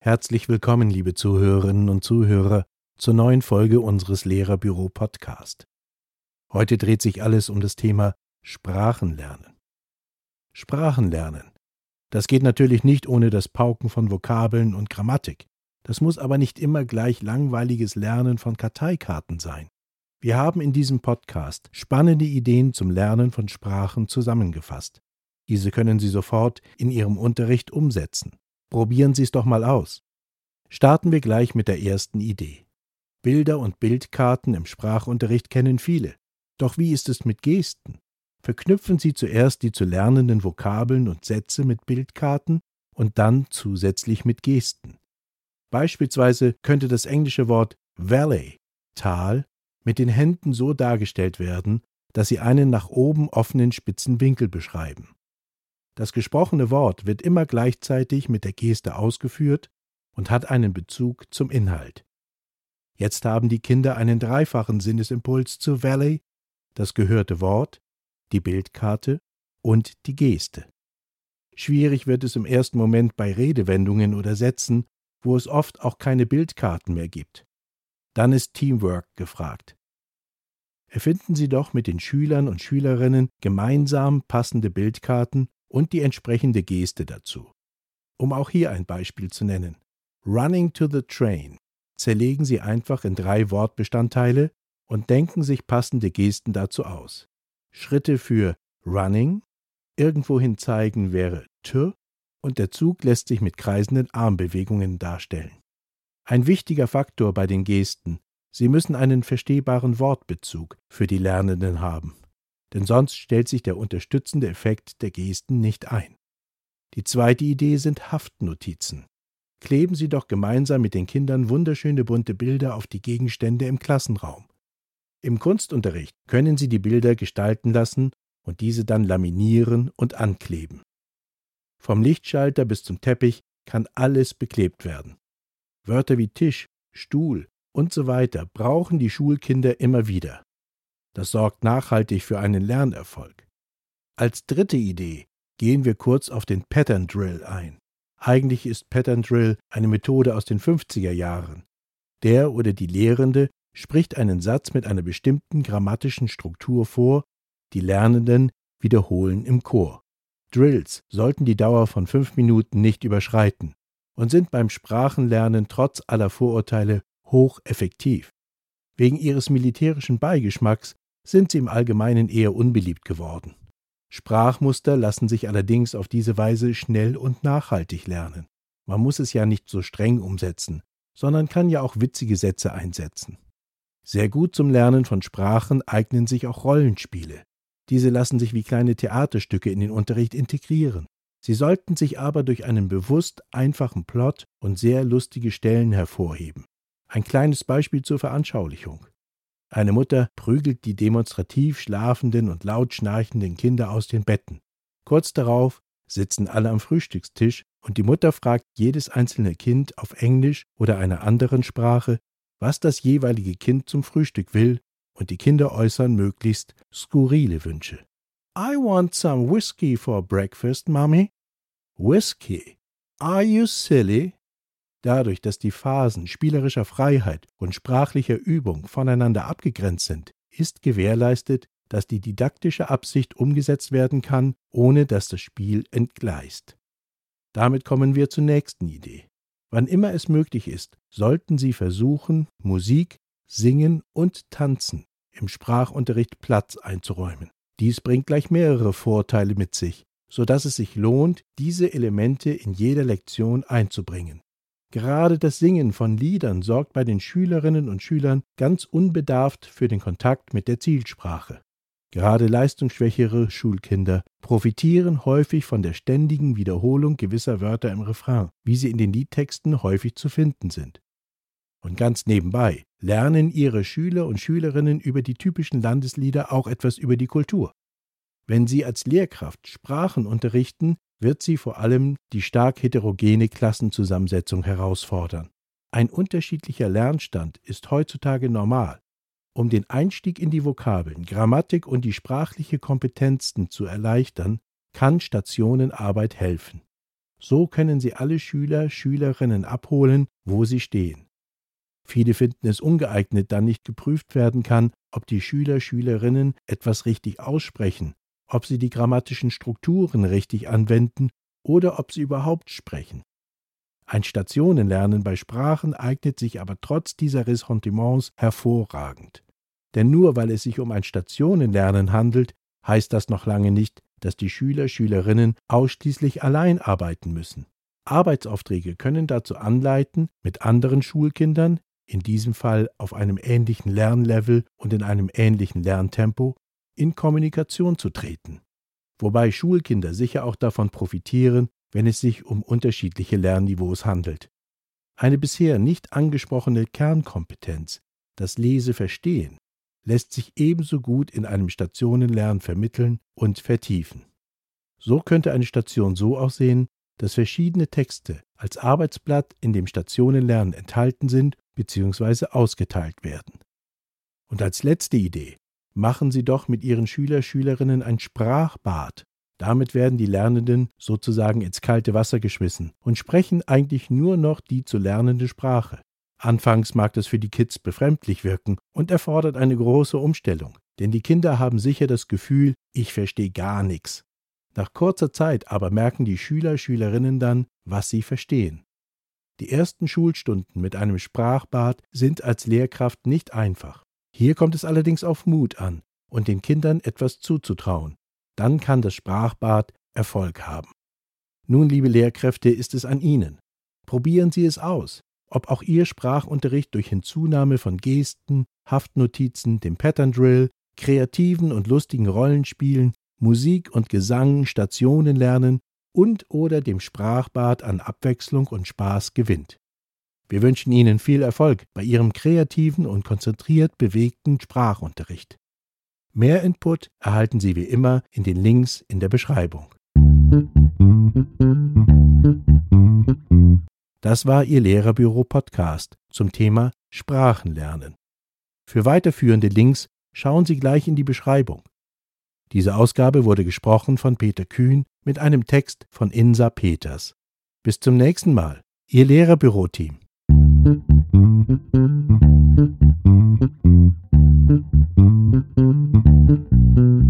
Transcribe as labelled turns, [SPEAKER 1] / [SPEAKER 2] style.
[SPEAKER 1] Herzlich willkommen, liebe Zuhörerinnen und Zuhörer, zur neuen Folge unseres Lehrerbüro Podcast. Heute dreht sich alles um das Thema Sprachenlernen. Sprachenlernen. Das geht natürlich nicht ohne das Pauken von Vokabeln und Grammatik. Das muss aber nicht immer gleich langweiliges Lernen von Karteikarten sein. Wir haben in diesem Podcast spannende Ideen zum Lernen von Sprachen zusammengefasst. Diese können Sie sofort in Ihrem Unterricht umsetzen. Probieren Sie es doch mal aus. Starten wir gleich mit der ersten Idee. Bilder und Bildkarten im Sprachunterricht kennen viele. Doch wie ist es mit Gesten? Verknüpfen Sie zuerst die zu lernenden Vokabeln und Sätze mit Bildkarten und dann zusätzlich mit Gesten. Beispielsweise könnte das englische Wort Valley, Tal, mit den Händen so dargestellt werden, dass sie einen nach oben offenen spitzen Winkel beschreiben. Das gesprochene Wort wird immer gleichzeitig mit der Geste ausgeführt und hat einen Bezug zum Inhalt. Jetzt haben die Kinder einen dreifachen Sinnesimpuls zu Valley, das gehörte Wort, die Bildkarte und die Geste. Schwierig wird es im ersten Moment bei Redewendungen oder Sätzen, wo es oft auch keine Bildkarten mehr gibt. Dann ist Teamwork gefragt. Erfinden Sie doch mit den Schülern und Schülerinnen gemeinsam passende Bildkarten und die entsprechende Geste dazu. Um auch hier ein Beispiel zu nennen. Running to the train zerlegen Sie einfach in drei Wortbestandteile und denken sich passende Gesten dazu aus. Schritte für running, irgendwohin zeigen wäre to und der Zug lässt sich mit kreisenden Armbewegungen darstellen. Ein wichtiger Faktor bei den Gesten, sie müssen einen verstehbaren Wortbezug für die Lernenden haben, denn sonst stellt sich der unterstützende Effekt der Gesten nicht ein. Die zweite Idee sind Haftnotizen. Kleben Sie doch gemeinsam mit den Kindern wunderschöne bunte Bilder auf die Gegenstände im Klassenraum. Im Kunstunterricht können Sie die Bilder gestalten lassen und diese dann laminieren und ankleben. Vom Lichtschalter bis zum Teppich kann alles beklebt werden. Wörter wie Tisch, Stuhl und so weiter brauchen die Schulkinder immer wieder. Das sorgt nachhaltig für einen Lernerfolg. Als dritte Idee gehen wir kurz auf den Pattern Drill ein. Eigentlich ist Pattern Drill eine Methode aus den 50er Jahren. Der oder die Lehrende spricht einen Satz mit einer bestimmten grammatischen Struktur vor, die Lernenden wiederholen im Chor. Drills sollten die Dauer von fünf Minuten nicht überschreiten und sind beim Sprachenlernen trotz aller Vorurteile hocheffektiv. Wegen ihres militärischen Beigeschmacks sind sie im Allgemeinen eher unbeliebt geworden. Sprachmuster lassen sich allerdings auf diese Weise schnell und nachhaltig lernen. Man muss es ja nicht so streng umsetzen, sondern kann ja auch witzige Sätze einsetzen. Sehr gut zum Lernen von Sprachen eignen sich auch Rollenspiele. Diese lassen sich wie kleine Theaterstücke in den Unterricht integrieren. Sie sollten sich aber durch einen bewusst einfachen Plot und sehr lustige Stellen hervorheben. Ein kleines Beispiel zur Veranschaulichung. Eine Mutter prügelt die demonstrativ schlafenden und laut schnarchenden Kinder aus den Betten. Kurz darauf sitzen alle am Frühstückstisch und die Mutter fragt jedes einzelne Kind auf Englisch oder einer anderen Sprache, was das jeweilige Kind zum Frühstück will und die Kinder äußern möglichst skurrile Wünsche. I want some whiskey for breakfast, Mommy. Whiskey? Are you silly? Dadurch, dass die Phasen spielerischer Freiheit und sprachlicher Übung voneinander abgegrenzt sind, ist gewährleistet, dass die didaktische Absicht umgesetzt werden kann, ohne dass das Spiel entgleist. Damit kommen wir zur nächsten Idee. Wann immer es möglich ist, sollten Sie versuchen, Musik Singen und Tanzen im Sprachunterricht Platz einzuräumen. Dies bringt gleich mehrere Vorteile mit sich, so dass es sich lohnt, diese Elemente in jeder Lektion einzubringen. Gerade das Singen von Liedern sorgt bei den Schülerinnen und Schülern ganz unbedarft für den Kontakt mit der Zielsprache. Gerade leistungsschwächere Schulkinder profitieren häufig von der ständigen Wiederholung gewisser Wörter im Refrain, wie sie in den Liedtexten häufig zu finden sind. Und ganz nebenbei lernen Ihre Schüler und Schülerinnen über die typischen Landeslieder auch etwas über die Kultur. Wenn Sie als Lehrkraft Sprachen unterrichten, wird Sie vor allem die stark heterogene Klassenzusammensetzung herausfordern. Ein unterschiedlicher Lernstand ist heutzutage normal. Um den Einstieg in die Vokabeln, Grammatik und die sprachliche Kompetenzen zu erleichtern, kann Stationenarbeit helfen. So können Sie alle Schüler, Schülerinnen abholen, wo sie stehen. Viele finden es ungeeignet, da nicht geprüft werden kann, ob die Schüler, Schülerinnen etwas richtig aussprechen, ob sie die grammatischen Strukturen richtig anwenden oder ob sie überhaupt sprechen. Ein Stationenlernen bei Sprachen eignet sich aber trotz dieser Ressentiments hervorragend. Denn nur weil es sich um ein Stationenlernen handelt, heißt das noch lange nicht, dass die Schüler, Schülerinnen ausschließlich allein arbeiten müssen. Arbeitsaufträge können dazu anleiten, mit anderen Schulkindern, in diesem Fall auf einem ähnlichen Lernlevel und in einem ähnlichen Lerntempo, in Kommunikation zu treten. Wobei Schulkinder sicher auch davon profitieren, wenn es sich um unterschiedliche Lernniveaus handelt. Eine bisher nicht angesprochene Kernkompetenz, das Leseverstehen, lässt sich ebenso gut in einem Stationenlernen vermitteln und vertiefen. So könnte eine Station so aussehen, dass verschiedene Texte als Arbeitsblatt in dem Stationenlernen enthalten sind bzw. ausgeteilt werden. Und als letzte Idee machen Sie doch mit Ihren Schüler Schülerinnen ein Sprachbad. Damit werden die Lernenden sozusagen ins kalte Wasser geschmissen und sprechen eigentlich nur noch die zu lernende Sprache. Anfangs mag das für die Kids befremdlich wirken und erfordert eine große Umstellung, denn die Kinder haben sicher das Gefühl, ich verstehe gar nichts. Nach kurzer Zeit aber merken die Schüler, Schülerinnen dann, was sie verstehen. Die ersten Schulstunden mit einem Sprachbad sind als Lehrkraft nicht einfach. Hier kommt es allerdings auf Mut an und den Kindern etwas zuzutrauen. Dann kann das Sprachbad Erfolg haben. Nun, liebe Lehrkräfte, ist es an Ihnen. Probieren Sie es aus ob auch Ihr Sprachunterricht durch Hinzunahme von Gesten, Haftnotizen, dem Pattern Drill, kreativen und lustigen Rollenspielen, Musik und Gesang, Stationen lernen und oder dem Sprachbad an Abwechslung und Spaß gewinnt. Wir wünschen Ihnen viel Erfolg bei Ihrem kreativen und konzentriert bewegten Sprachunterricht. Mehr Input erhalten Sie wie immer in den Links in der Beschreibung. Das war Ihr Lehrerbüro-Podcast zum Thema Sprachenlernen. Für weiterführende Links schauen Sie gleich in die Beschreibung. Diese Ausgabe wurde gesprochen von Peter Kühn mit einem Text von Insa Peters. Bis zum nächsten Mal, Ihr Lehrerbüro-Team. Thank you.